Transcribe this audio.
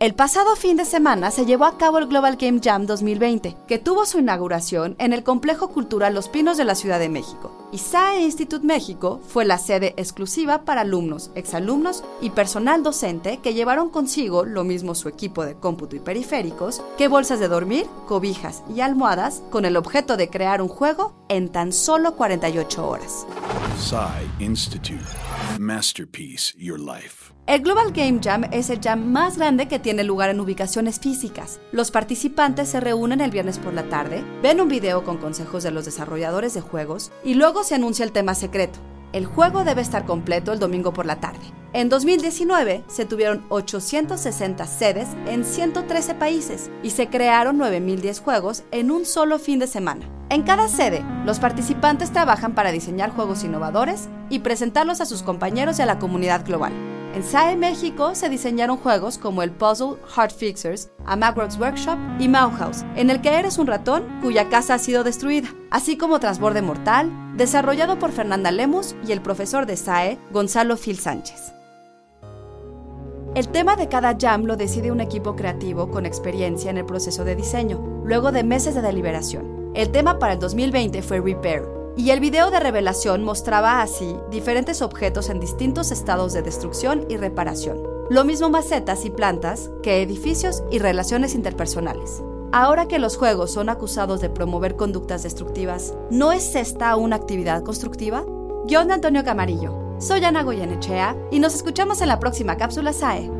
El pasado fin de semana se llevó a cabo el Global Game Jam 2020, que tuvo su inauguración en el Complejo Cultural Los Pinos de la Ciudad de México. Y SAE Institute México fue la sede exclusiva para alumnos, exalumnos y personal docente que llevaron consigo lo mismo su equipo de cómputo y periféricos que bolsas de dormir, cobijas y almohadas con el objeto de crear un juego en tan solo 48 horas. SAE Institute. Masterpiece Your Life. El Global Game Jam es el jam más grande que tiene lugar en ubicaciones físicas. Los participantes se reúnen el viernes por la tarde, ven un video con consejos de los desarrolladores de juegos y luego se anuncia el tema secreto. El juego debe estar completo el domingo por la tarde. En 2019 se tuvieron 860 sedes en 113 países y se crearon 9.010 juegos en un solo fin de semana. En cada sede, los participantes trabajan para diseñar juegos innovadores y presentarlos a sus compañeros y a la comunidad global. En SAE México se diseñaron juegos como el puzzle Heart Fixers, a Macworks Workshop y Mauhaus, en el que eres un ratón cuya casa ha sido destruida, así como Transborde Mortal, desarrollado por Fernanda Lemus y el profesor de SAE, Gonzalo Phil Sánchez. El tema de cada jam lo decide un equipo creativo con experiencia en el proceso de diseño, luego de meses de deliberación. El tema para el 2020 fue Repair, y el video de revelación mostraba así diferentes objetos en distintos estados de destrucción y reparación. Lo mismo macetas y plantas que edificios y relaciones interpersonales. Ahora que los juegos son acusados de promover conductas destructivas, ¿no es esta una actividad constructiva? De Antonio Camarillo. Soy Ana Goyenechea y nos escuchamos en la próxima cápsula SAE.